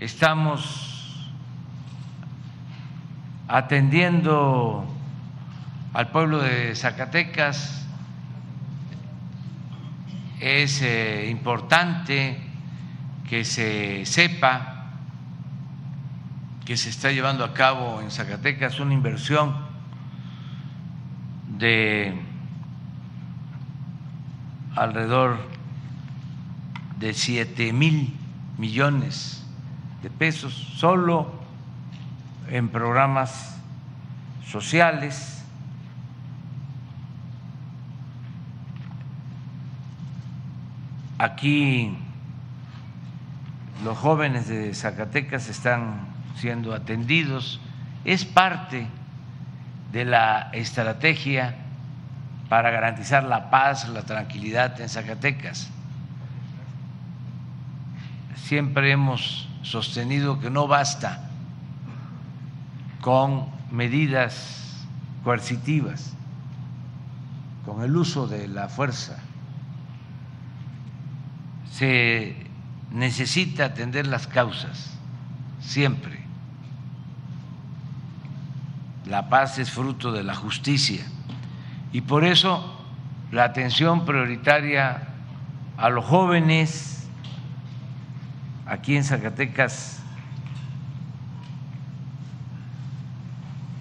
estamos atendiendo al pueblo de Zacatecas. Es eh, importante que se sepa que se está llevando a cabo en Zacatecas una inversión de alrededor de siete mil millones de pesos solo en programas sociales. Aquí los jóvenes de Zacatecas están siendo atendidos. Es parte de la estrategia para garantizar la paz, la tranquilidad en Zacatecas siempre hemos sostenido que no basta con medidas coercitivas, con el uso de la fuerza. Se necesita atender las causas, siempre. La paz es fruto de la justicia y por eso la atención prioritaria a los jóvenes, aquí en Zacatecas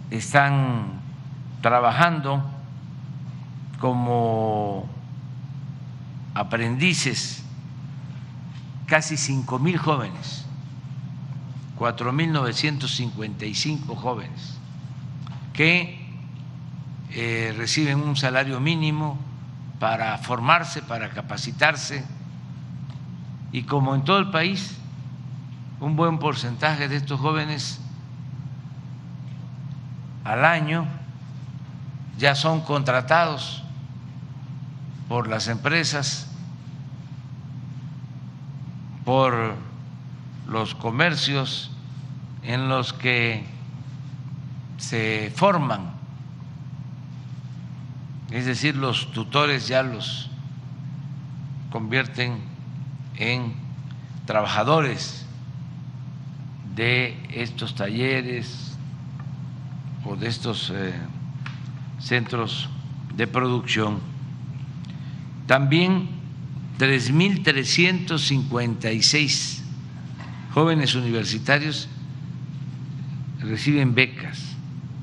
están trabajando como aprendices casi cinco mil jóvenes, cuatro mil cinco jóvenes que eh, reciben un salario mínimo para formarse, para capacitarse. Y como en todo el país un buen porcentaje de estos jóvenes al año ya son contratados por las empresas, por los comercios en los que se forman, es decir, los tutores ya los convierten en trabajadores de estos talleres o de estos eh, centros de producción. También 3.356 jóvenes universitarios reciben becas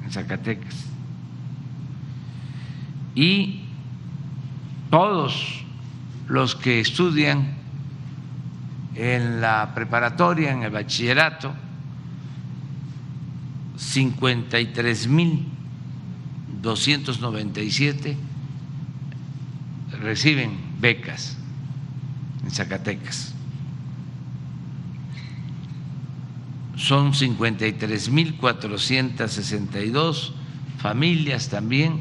en Zacatecas. Y todos los que estudian en la preparatoria, en el bachillerato, 53.297 reciben becas en Zacatecas. Son 53.462 familias también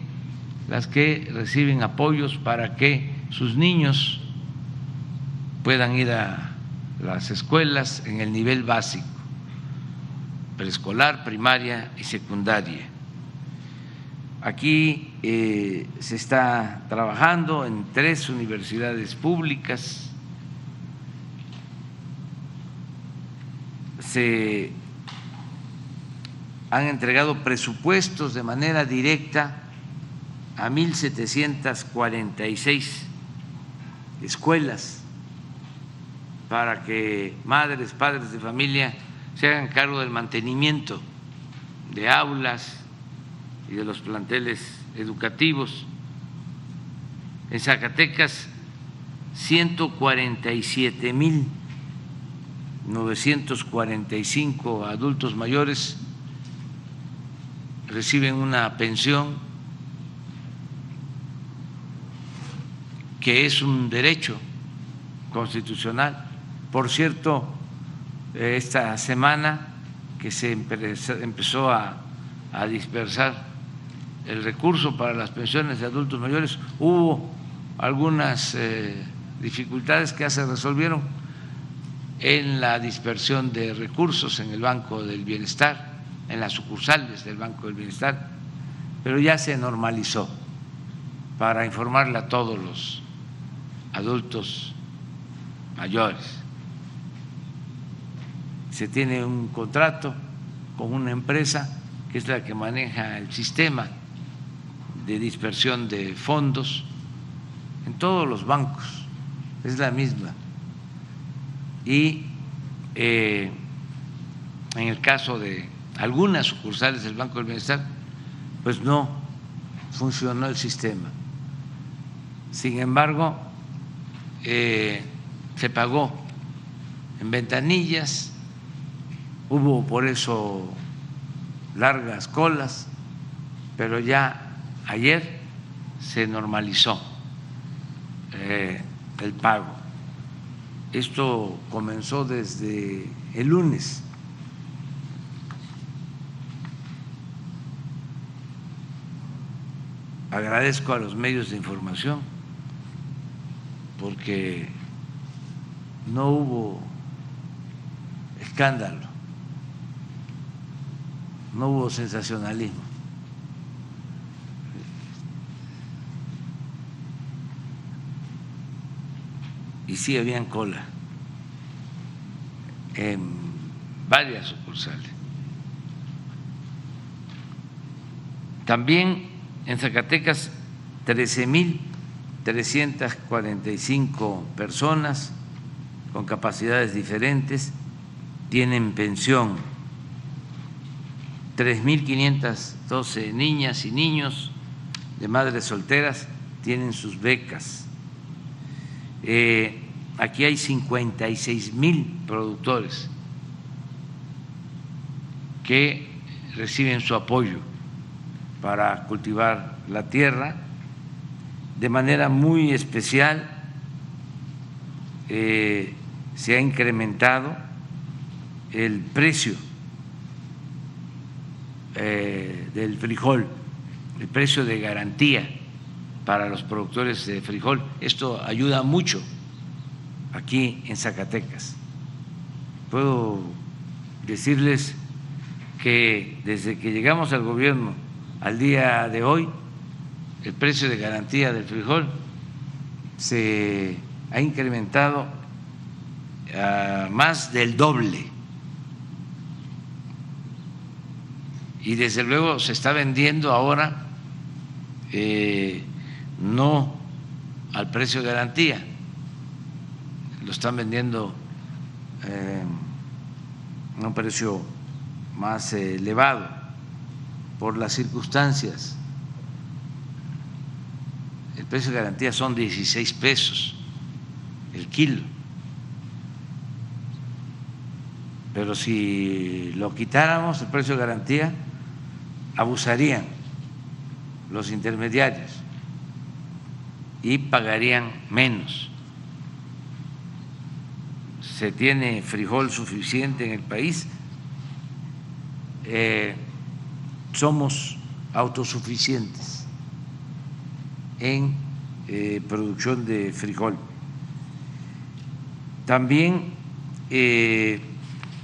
las que reciben apoyos para que sus niños puedan ir a las escuelas en el nivel básico preescolar, primaria y secundaria. Aquí eh, se está trabajando en tres universidades públicas. Se han entregado presupuestos de manera directa a 1.746 escuelas para que madres, padres de familia se hagan cargo del mantenimiento de aulas y de los planteles educativos. En Zacatecas, 147 mil 945 adultos mayores reciben una pensión que es un derecho constitucional. Por cierto, esta semana que se empezó a, dispersar el recurso para las pensiones de adultos mayores, hubo algunas eh, dificultades que ya se resolvieron en la dispersión de recursos en el Banco del Bienestar, en las sucursales del Banco del Bienestar, pero ya se normalizó para informarle a todos los adultos mayores se tiene un contrato con una empresa que es la que maneja el sistema de dispersión de fondos en todos los bancos, es la misma. Y eh, en el caso de algunas sucursales del Banco del Bienestar, pues no funcionó el sistema. Sin embargo, eh, se pagó en ventanillas, hubo por eso largas colas, pero ya ayer se normalizó eh, el pago. Esto comenzó desde el lunes. Agradezco a los medios de información porque no hubo escándalo, no hubo sensacionalismo. Y sí habían cola en varias sucursales. También en Zacatecas 13.345 personas con capacidades diferentes tienen pensión, 3.512 niñas y niños de madres solteras tienen sus becas. Eh, aquí hay 56 mil productores que reciben su apoyo para cultivar la tierra de manera muy especial. Eh, se ha incrementado el precio eh, del frijol, el precio de garantía para los productores de frijol. Esto ayuda mucho aquí en Zacatecas. Puedo decirles que desde que llegamos al gobierno al día de hoy, el precio de garantía del frijol se ha incrementado a más del doble. Y desde luego se está vendiendo ahora eh, no al precio de garantía, lo están vendiendo eh, a un precio más elevado por las circunstancias. El precio de garantía son 16 pesos el kilo. Pero si lo quitáramos, el precio de garantía, abusarían los intermediarios y pagarían menos. Se tiene frijol suficiente en el país. Eh, somos autosuficientes en eh, producción de frijol. También eh,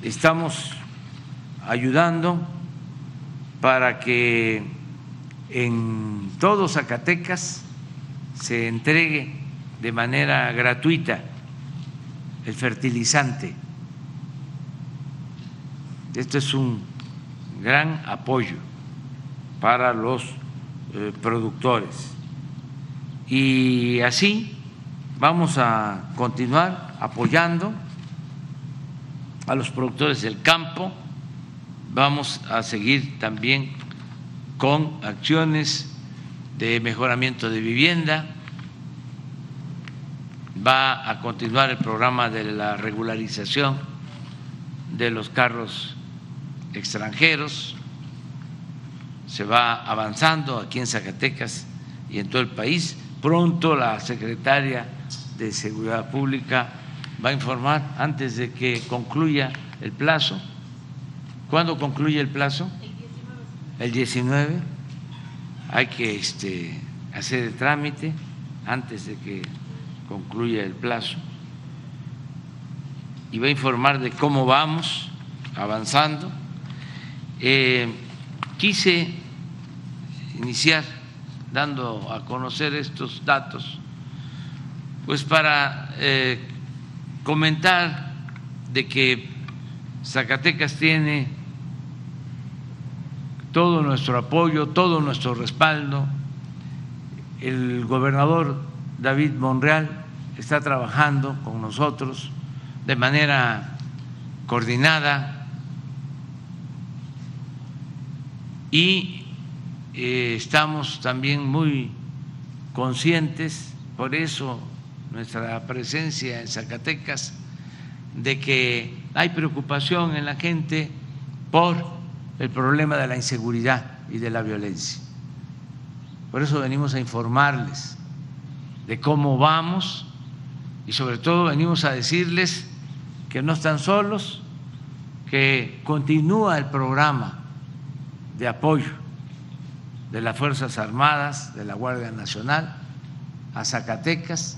estamos ayudando para que en todo Zacatecas se entregue de manera gratuita el fertilizante. Esto es un gran apoyo para los eh, productores. Y así vamos a continuar apoyando a los productores del campo, vamos a seguir también con acciones de mejoramiento de vivienda, va a continuar el programa de la regularización de los carros extranjeros, se va avanzando aquí en Zacatecas y en todo el país. Pronto la secretaria de Seguridad Pública va a informar antes de que concluya el plazo. ¿Cuándo concluye el plazo? El 19. Hay que este, hacer el trámite antes de que concluya el plazo. Y va a informar de cómo vamos avanzando. Eh, quise iniciar dando a conocer estos datos, pues para eh, comentar de que Zacatecas tiene todo nuestro apoyo, todo nuestro respaldo. El gobernador David Monreal está trabajando con nosotros de manera coordinada y eh, estamos también muy conscientes, por eso nuestra presencia en Zacatecas, de que hay preocupación en la gente por el problema de la inseguridad y de la violencia. Por eso venimos a informarles de cómo vamos y sobre todo venimos a decirles que no están solos, que continúa el programa de apoyo de las Fuerzas Armadas, de la Guardia Nacional, a Zacatecas,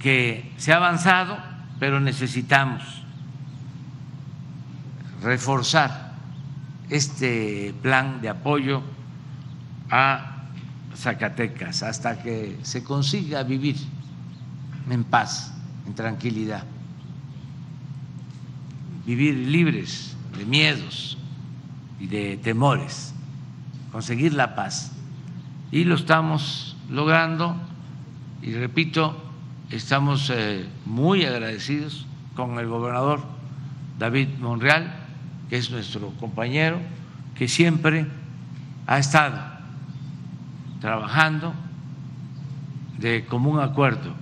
que se ha avanzado, pero necesitamos reforzar este plan de apoyo a Zacatecas hasta que se consiga vivir en paz, en tranquilidad, vivir libres de miedos, y de temores, conseguir la paz. Y lo estamos logrando y repito, estamos eh, muy agradecidos con el gobernador David Monreal, que es nuestro compañero, que siempre ha estado trabajando de común acuerdo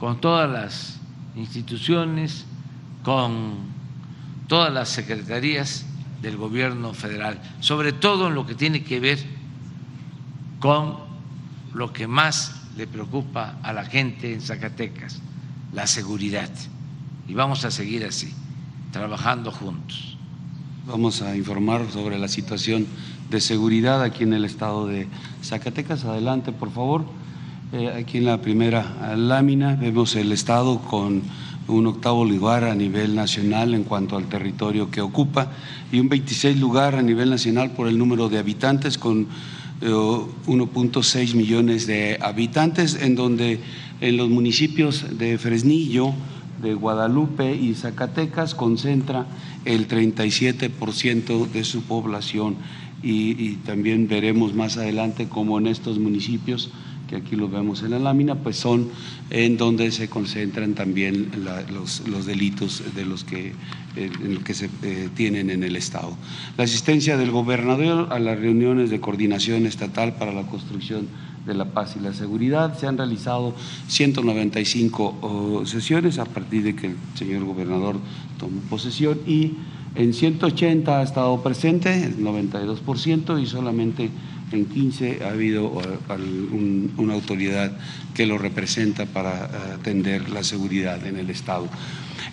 con todas las instituciones, con todas las secretarías del gobierno federal, sobre todo en lo que tiene que ver con lo que más le preocupa a la gente en Zacatecas, la seguridad. Y vamos a seguir así, trabajando juntos. Vamos a informar sobre la situación de seguridad aquí en el estado de Zacatecas. Adelante, por favor. Eh, aquí en la primera lámina vemos el estado con un octavo lugar a nivel nacional en cuanto al territorio que ocupa y un 26 lugar a nivel nacional por el número de habitantes con 1.6 eh, millones de habitantes, en donde en los municipios de Fresnillo, de Guadalupe y Zacatecas concentra el 37% de su población y, también veremos más adelante cómo en estos municipios que aquí lo vemos en la lámina, pues son en donde se concentran también los, delitos de los que, eh, que se eh, tienen en el Estado. La asistencia del gobernador a las reuniones de coordinación estatal para la construcción de la paz y la seguridad. Se han realizado 195 sesiones a partir de que el señor gobernador tomó posesión y en 180 ha estado presente, el 92%, y solamente en 15 ha habido una autoridad que lo representa para atender la seguridad en el Estado.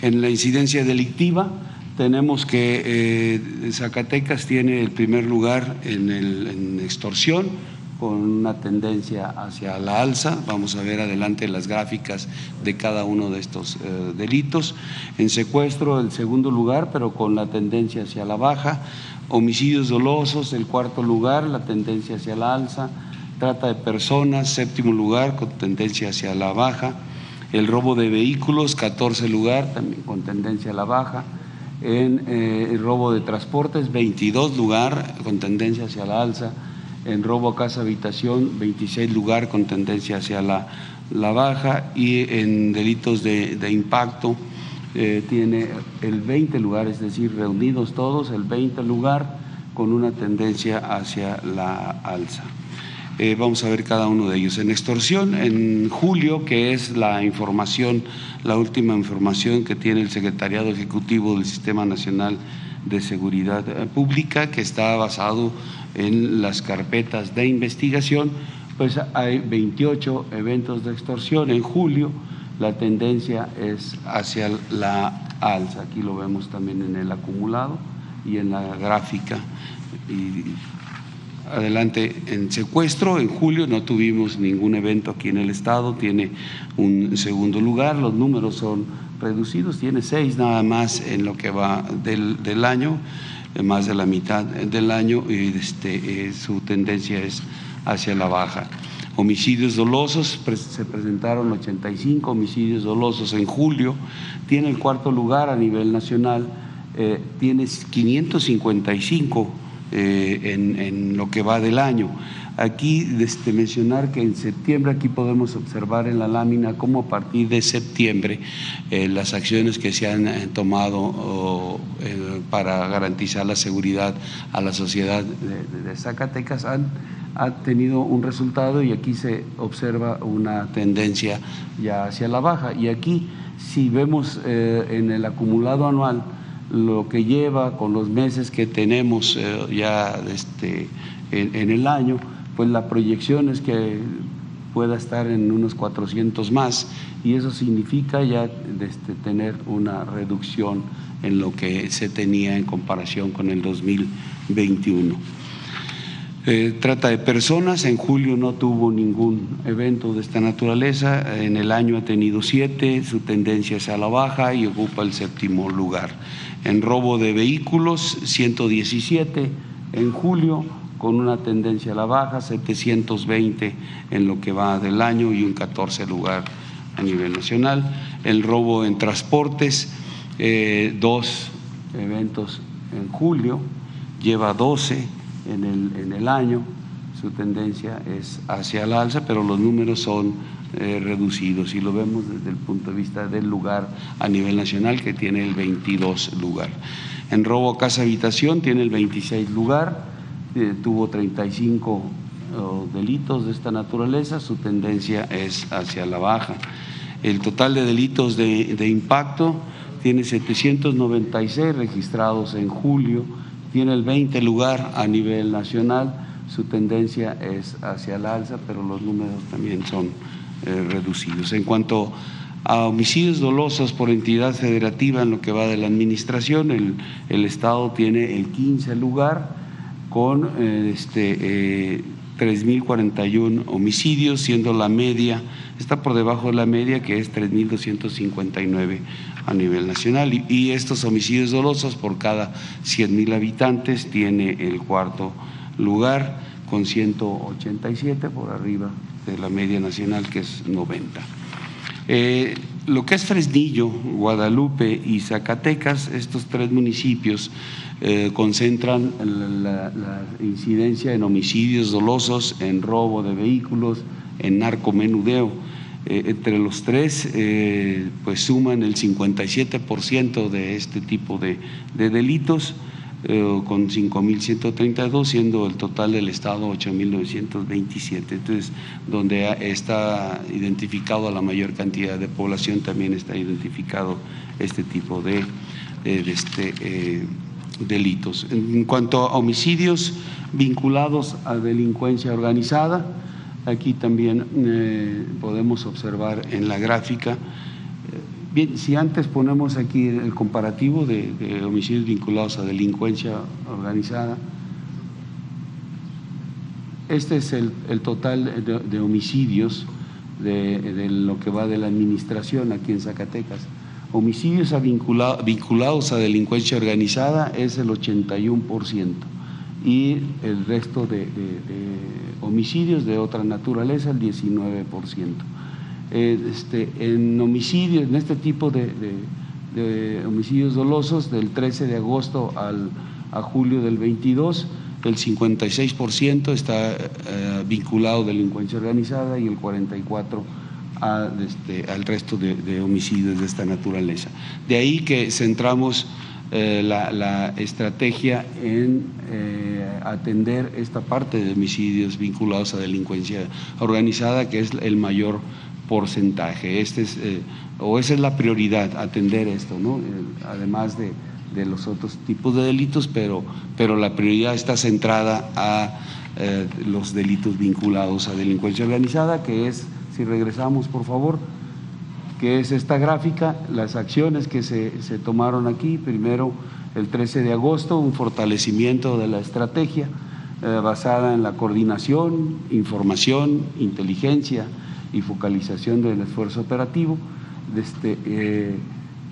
En la incidencia delictiva tenemos que eh, Zacatecas tiene el primer lugar en extorsión con una tendencia hacia la alza. Vamos a ver adelante las gráficas de cada uno de estos eh, delitos. En secuestro, el segundo lugar, pero con la tendencia hacia la baja. Homicidios dolosos, el cuarto lugar, la tendencia hacia la alza, trata de personas, séptimo lugar, con tendencia hacia la baja, el robo de vehículos, 14 lugar, también con tendencia a la baja, en eh, el robo de transportes, 22 lugar, con tendencia hacia la alza, en robo a casa habitación, 26 lugar, con tendencia hacia la, la baja, y en delitos de, de impacto, eh, tiene el 20 lugar, es decir, reunidos todos, el 20 lugar con una tendencia hacia la alza. Eh, vamos a ver cada uno de ellos. En extorsión, en julio, que es la información, la última información que tiene el Secretariado Ejecutivo del Sistema Nacional de Seguridad Pública, que está basado en las carpetas de investigación, pues hay 28 eventos de extorsión en julio la tendencia es hacia la alza. Aquí lo vemos también en el acumulado y en la gráfica. Y adelante en secuestro, en julio no tuvimos ningún evento aquí en el estado, tiene un segundo lugar, los números son reducidos, tiene seis nada más en lo que va del, del año, más de la mitad del año, y este, eh, su tendencia es hacia la baja. homicidios dolosos, se presentaron 85 homicidios dolosos en julio, tiene el cuarto lugar a nivel nacional, eh, tiene 555 eh, en, lo que va del año. Aquí este, mencionar que en septiembre aquí podemos observar en la lámina cómo a partir de septiembre eh, las acciones que se han eh, tomado para garantizar la seguridad a la sociedad de, Zacatecas han, ha tenido un resultado y aquí se observa una tendencia ya hacia la baja. Y aquí si vemos en el acumulado anual lo que lleva con los meses que tenemos ya este, en, en el año, pues la proyección es que pueda estar en unos 400 más y eso significa ya este, tener una reducción en lo que se tenía en comparación con el 2021. Eh, trata de personas, en julio no tuvo ningún evento de esta naturaleza, en el año ha tenido siete, su tendencia es a la baja y ocupa el séptimo lugar. En robo de vehículos, 117 en julio, con una tendencia a la baja, 720 en lo que va del año y un 14 lugar a nivel nacional. El robo en transportes, eh, dos eventos en julio, lleva 12 en el, en el año, su tendencia es hacia la alza, pero los números son eh, reducidos y lo vemos desde el punto de vista del lugar a nivel nacional que tiene el 22 lugar. En robo casa habitación tiene el 26 lugar eh, tuvo 35 delitos de esta naturaleza, su tendencia es hacia la baja. El total de delitos de, de impacto tiene 796 registrados en julio, tiene el 20 lugar a nivel nacional, su tendencia es hacia la alza, pero los números también son eh, reducidos. En cuanto a homicidios dolosos por entidad federativa en lo que va de la administración, el, el Estado tiene el 15 lugar con eh, este, 3.041 eh, homicidios, siendo la media, está por debajo de la media que es 3.259 a nivel nacional. Y, estos homicidios dolosos por cada 100.000 habitantes tiene el cuarto lugar con 187 por arriba de la media nacional que es 90. Eh, lo que es Fresnillo, Guadalupe y Zacatecas, estos tres municipios, eh, concentran la, incidencia en homicidios dolosos, en robo de vehículos, en narcomenudeo. Eh, entre los tres, pues suman el 57% de este tipo de, delitos, con 5.132, siendo el total del Estado 8.927. Entonces, donde está identificado la mayor cantidad de población, también está identificado este tipo de, de este, delitos. En cuanto a homicidios vinculados a delincuencia organizada, aquí también eh, podemos observar en la gráfica, eh, bien, si antes ponemos aquí el comparativo de, homicidios vinculados a delincuencia organizada, este es el, total de, homicidios de lo que va de la administración aquí en Zacatecas homicidios vinculados a delincuencia organizada es el 81% y el resto de, homicidios de otra naturaleza el 19%. Eh, este, en homicidios, en este tipo de, homicidios dolosos, del 13 de agosto al, a julio del 22, el 56% está eh, vinculado a delincuencia organizada y el 44% este, al resto de, homicidios de esta naturaleza. De ahí que centramos eh, la, estrategia en atender esta parte de homicidios vinculados a delincuencia organizada, que es el mayor porcentaje. Este es, eh, o esa es la prioridad, atender esto, ¿no? además de, de, los otros tipos de delitos, pero, pero la prioridad está centrada a los delitos vinculados a delincuencia organizada, que es si regresamos por favor, que es esta gráfica, las acciones que se, tomaron aquí. Primero, el 13 de agosto, un fortalecimiento de la estrategia eh, basada en la coordinación, información, inteligencia y focalización del esfuerzo operativo. Este, eh,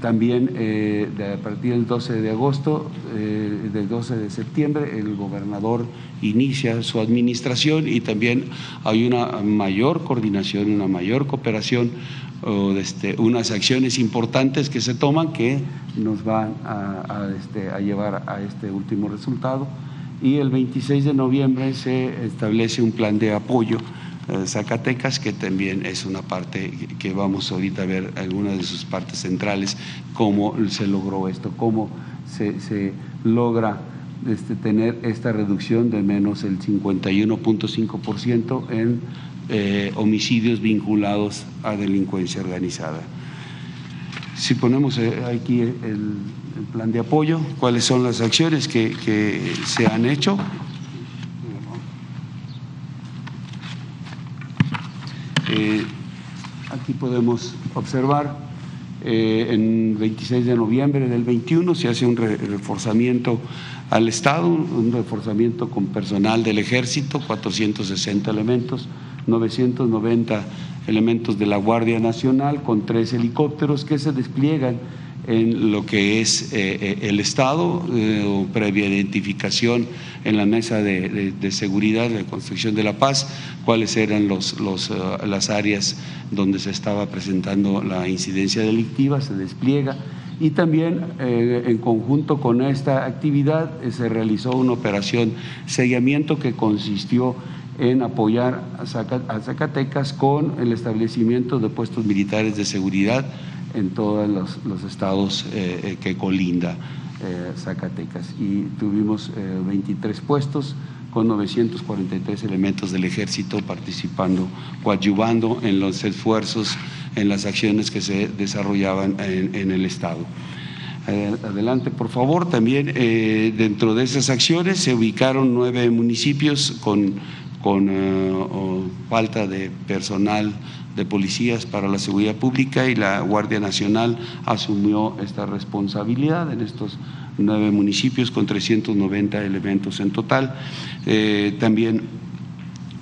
también eh, a partir del 12 de agosto, eh, del 12 de septiembre, el gobernador inicia su administración y también hay una mayor coordinación, una mayor cooperación, este, unas acciones importantes que se toman que nos van a, este, a llevar a este último resultado. Y el 26 de noviembre se establece un plan de apoyo Zacatecas, que también es una parte que vamos ahorita a ver algunas de sus partes centrales, cómo se logró esto, cómo se, logra este, tener esta reducción de menos el 51.5% en eh, homicidios vinculados a delincuencia organizada. Si ponemos eh, aquí el, plan de apoyo, cuáles son las acciones que se han hecho Aquí podemos observar, eh, en 26 de noviembre del 21 se hace un reforzamiento al Estado, un reforzamiento con personal del Ejército, 460 elementos, 990 elementos de la Guardia Nacional con tres helicópteros que se despliegan en lo que es eh, eh, el Estado, eh, previa identificación en la mesa de, seguridad, de construcción de la paz, cuáles eran los, las áreas donde se estaba presentando la incidencia delictiva, se despliega. Y también en conjunto con esta actividad se realizó una operación sellamiento que consistió en apoyar a Zacatecas con el establecimiento de puestos militares de seguridad en todos los, estados eh, eh, que colinda eh, Zacatecas. Y tuvimos 23 puestos con 943 elementos del ejército participando, coadyuvando en los esfuerzos, en las acciones que se desarrollaban en, el Estado. adelante, por favor. También dentro de esas acciones se ubicaron nueve municipios con, con falta de personal de policías para la seguridad pública y la Guardia Nacional asumió esta responsabilidad en estos nueve municipios con 390 elementos en total. Eh, también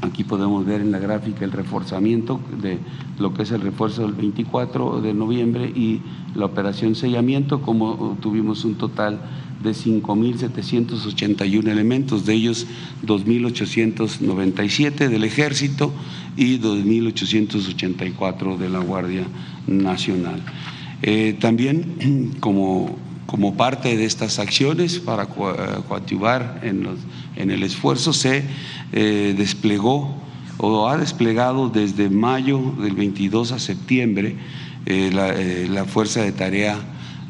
aquí podemos ver en la gráfica el reforzamiento de lo que es el refuerzo del 24 de noviembre y la operación sellamiento, como tuvimos un total de 5.781 elementos, de ellos 2.897 del Ejército y 2.884 de la Guardia Nacional. Eh, también como, como parte de estas acciones para coadyuvar en, los, en el esfuerzo se eh, desplegó o ha desplegado desde mayo del 22 a septiembre eh, la Fuerza de Tarea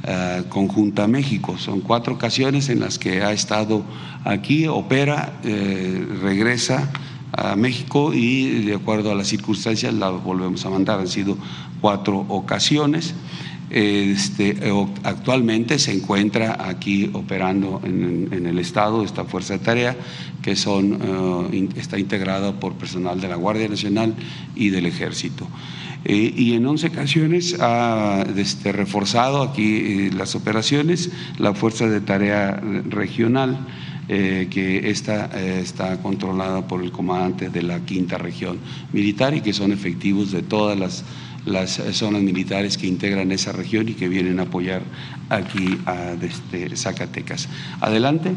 eh, conjunta México. Son cuatro ocasiones en las que ha estado aquí, opera, eh, regresa a México y de acuerdo a las circunstancias la volvemos a mandar. Han sido cuatro ocasiones. Este, actualmente se encuentra aquí operando en, el Estado esta fuerza de tarea que son, eh, está integrada por personal de la Guardia Nacional y del Ejército. Eh, y en 11 ocasiones ha este, reforzado aquí eh, las operaciones la Fuerza de Tarea Regional, eh, que esta, está controlada por el comandante de la quinta región militar y que son efectivos de todas las, las zonas militares que integran esa región y que vienen a apoyar aquí a este, Zacatecas. Adelante.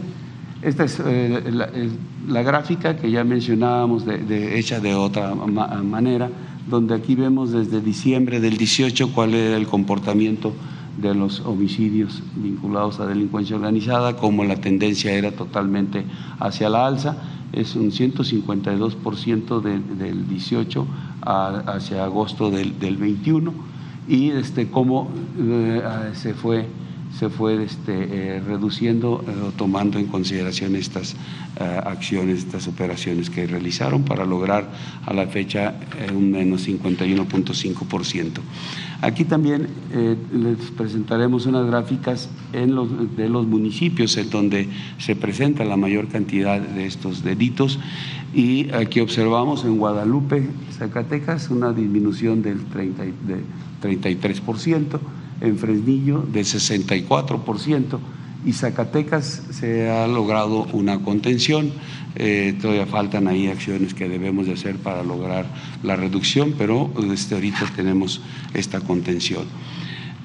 Esta es la, gráfica que ya mencionábamos, de, hecha de otra manera donde aquí vemos desde diciembre del 18 cuál era el comportamiento de los homicidios vinculados a delincuencia organizada, como la tendencia era totalmente hacia la alza, es un 152% del 18 hacia agosto del, 21, y este, cómo eh, se fue se fue este, eh, reduciendo, eh, tomando en consideración estas eh, acciones, estas operaciones que realizaron para lograr a la fecha un menos 51.5%. Aquí también les presentaremos unas gráficas de los municipios en donde se presenta la mayor cantidad de estos delitos y aquí observamos en Guadalupe, Zacatecas, una disminución del 30, de 33% en Fresnillo de 64% y Zacatecas se ha logrado una contención. Eh, todavía faltan ahí acciones que debemos de hacer para lograr la reducción, pero desde ahorita tenemos esta contención.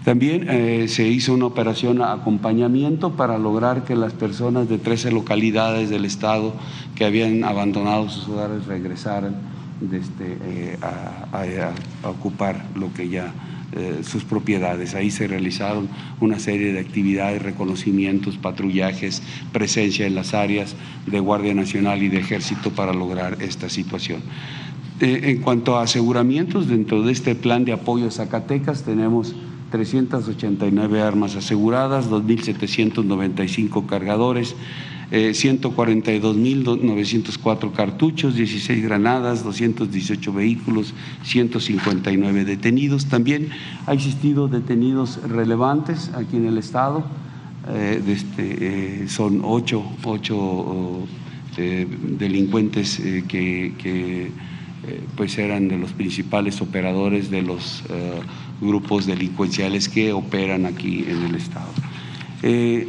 También eh, se hizo una operación a acompañamiento para lograr que las personas de 13 localidades del estado que habían abandonado sus hogares regresaran este, eh, a, ocupar lo que ya eh, sus propiedades. Ahí se realizaron una serie de actividades, reconocimientos, patrullajes, presencia en las áreas de Guardia Nacional y de Ejército para lograr esta situación. en cuanto a aseguramientos, dentro de este plan de apoyo a Zacatecas tenemos 389 armas aseguradas, 2.795 cargadores, 142.904 eh, cartuchos, 16 granadas, 218 vehículos, 159 detenidos. También ha existido detenidos relevantes aquí en el Estado. Eh, este, eh, son ocho, ocho delincuentes que, pues eran de los principales operadores de los grupos delincuenciales que operan aquí en el Estado. Eh,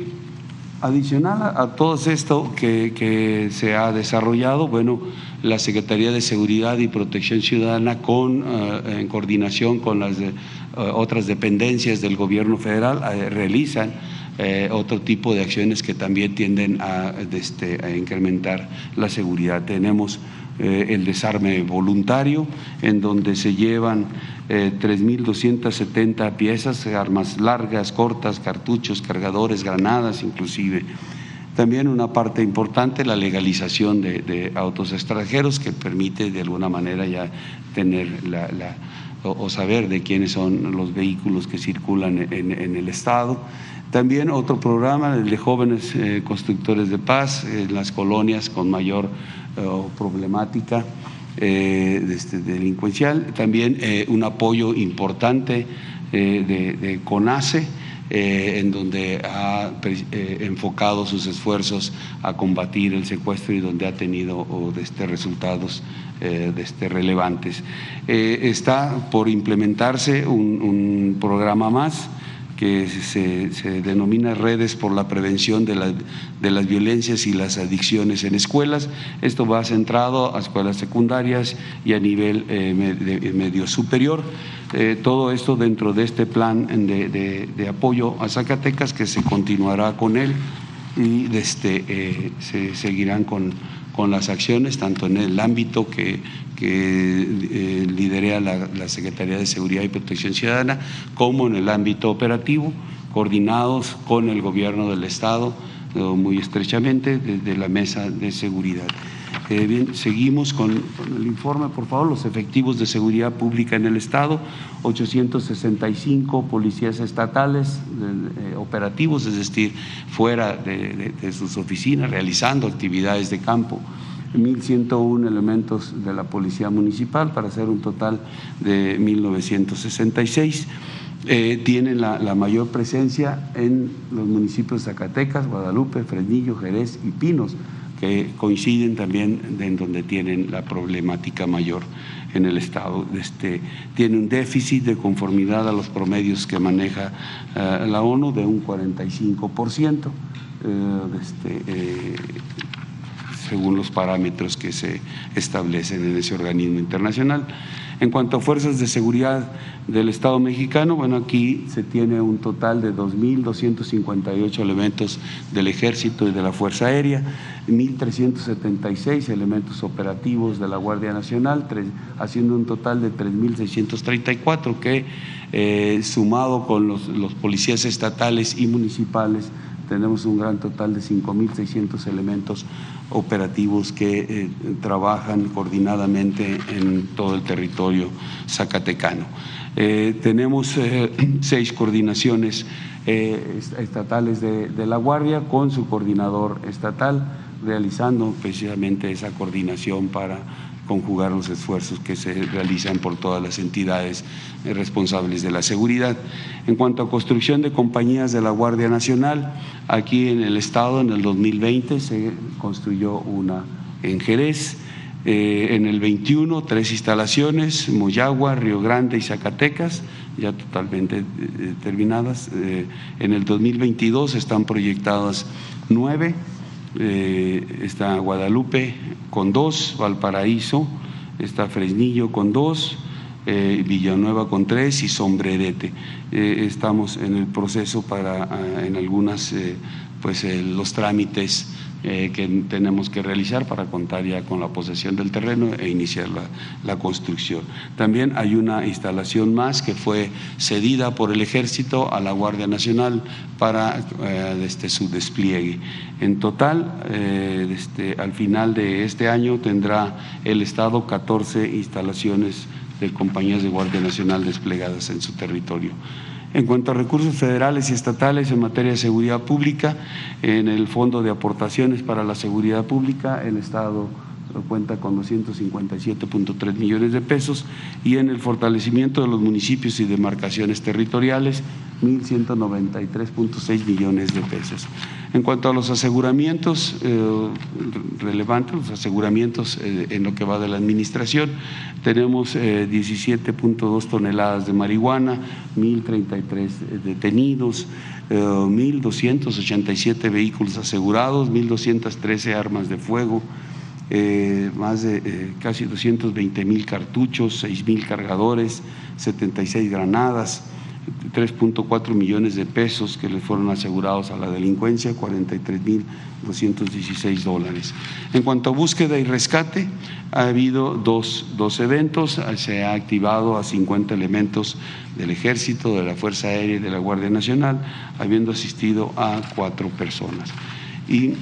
adicional a, todo esto que, se ha desarrollado, bueno, la Secretaría de Seguridad y Protección Ciudadana, con, eh, en coordinación con las eh, otras dependencias del gobierno federal, realizan otro tipo de acciones que también tienden a, este, a incrementar la seguridad. Tenemos el desarme voluntario, en donde se llevan 3.270 eh, piezas, armas largas, cortas, cartuchos, cargadores, granadas inclusive. También una parte importante, la legalización de, autos extranjeros, que permite de alguna manera ya tener la, o, saber de quiénes son los vehículos que circulan en, el Estado. También otro programa, de jóvenes eh, constructores de paz en las colonias con mayor eh, problemática eh, este, delincuencial, también eh, un apoyo importante eh, de, CONACE, en donde ha enfocado sus esfuerzos a combatir el secuestro y donde ha tenido este, resultados este, relevantes. está por implementarse un programa más que se, denomina Redes por la Prevención de, las Violencias y las Adicciones en Escuelas. Esto va centrado a escuelas secundarias y a nivel eh, medio superior. Eh, todo esto dentro de este plan de, apoyo a Zacatecas que se continuará con él y este, eh, se seguirán con con las acciones, tanto en el ámbito que, eh, lidera la, Secretaría de Seguridad y Protección Ciudadana, como en el ámbito operativo, coordinados con el gobierno del Estado muy estrechamente desde la mesa de seguridad. Eh, bien, seguimos con, el informe, por favor, los efectivos de seguridad pública en el Estado, 865 policías estatales eh, operativos, es decir, fuera de, sus oficinas, realizando actividades de campo. 1.101 elementos de la Policía Municipal para hacer un total de 1.966. Eh, tienen la, mayor presencia en los municipios de Zacatecas, Guadalupe, Fresnillo, Jerez y Pinos que coinciden también en donde tienen la problemática mayor en el Estado. Este, tiene un déficit de conformidad a los promedios que maneja eh, la ONU de un 45%, eh, este, eh, según los parámetros que se establecen en ese organismo internacional. En cuanto a fuerzas de seguridad del Estado mexicano, bueno, aquí se tiene un total de 2.258 elementos del Ejército y de la Fuerza Aérea, 1.376 elementos operativos de la Guardia Nacional, haciendo un total de 3.634 que, eh, sumado con los, los policías estatales y municipales, tenemos un gran total de 5.600 elementos operativos que eh, trabajan coordinadamente en todo el territorio zacatecano. Eh, tenemos eh, seis coordinaciones estatales de, de la Guardia con su coordinador estatal realizando precisamente esa coordinación para conjugar los esfuerzos que se realizan por todas las entidades responsables de la seguridad. En cuanto a construcción de compañías de la Guardia Nacional, aquí en el Estado en el 2020 se construyó una en Jerez, eh, en el 21 tres instalaciones, Moyagua, Río Grande y Zacatecas, ya totalmente eh, terminadas. Eh, en el 2022 están proyectadas nueve eh, está Guadalupe con dos, Valparaíso, está Fresnillo con dos, eh, Villanueva con tres y Sombrerete. Eh, estamos en el proceso para, ah, en algunas, pues los trámites que tenemos que realizar para contar ya con la posesión del terreno e iniciar la, construcción. También hay una instalación más que fue cedida por el Ejército a la Guardia Nacional para este, su despliegue. En total, este, al final de este año tendrá el Estado 14 instalaciones de compañías de Guardia Nacional desplegadas en su territorio. En cuanto a recursos federales y estatales en materia de seguridad pública, en el Fondo de Aportaciones para la Seguridad Pública, el Estado cuenta con 257.3 millones de pesos y en el fortalecimiento de los municipios y demarcaciones territoriales, 1.193.6 millones de pesos. En cuanto a los aseguramientos eh, relevantes, los aseguramientos eh, en lo que va de la administración, tenemos 17.2 eh, toneladas de marihuana, 1.033 detenidos, 1.287 vehículos asegurados, 1.213 armas de fuego, más de casi 220 mil cartuchos, 6 mil cargadores, 76 granadas, 3.4 millones de pesos que le fueron asegurados a la delincuencia, 43.216 dólares. En cuanto a búsqueda y rescate, ha habido dos, dos, eventos, se ha activado a 50 elementos del Ejército, de la Fuerza Aérea y de la Guardia Nacional, habiendo asistido a cuatro personas. Y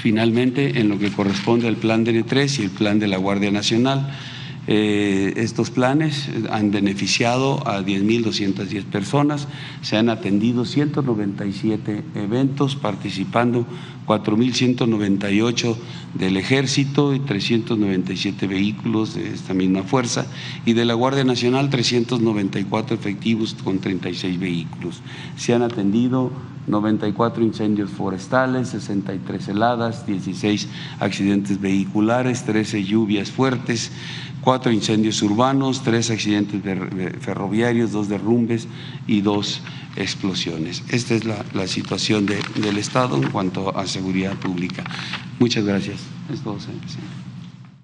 finalmente, en lo que corresponde al plan DN3 y el plan de la Guardia Nacional, eh, estos planes han beneficiado a 10.210 personas, se han atendido 197 eventos, participando 4.198 del Ejército y 397 vehículos de esta misma fuerza y de la Guardia Nacional 394 efectivos con 36 vehículos. Se han atendido 94 incendios forestales, 63 heladas, 16 accidentes vehiculares, 13 lluvias fuertes, cuatro incendios urbanos, tres accidentes ferroviarios, dos derrumbes y dos explosiones. Esta es la, situación del Estado en cuanto a seguridad pública. Muchas gracias. Es todo, señor presidente.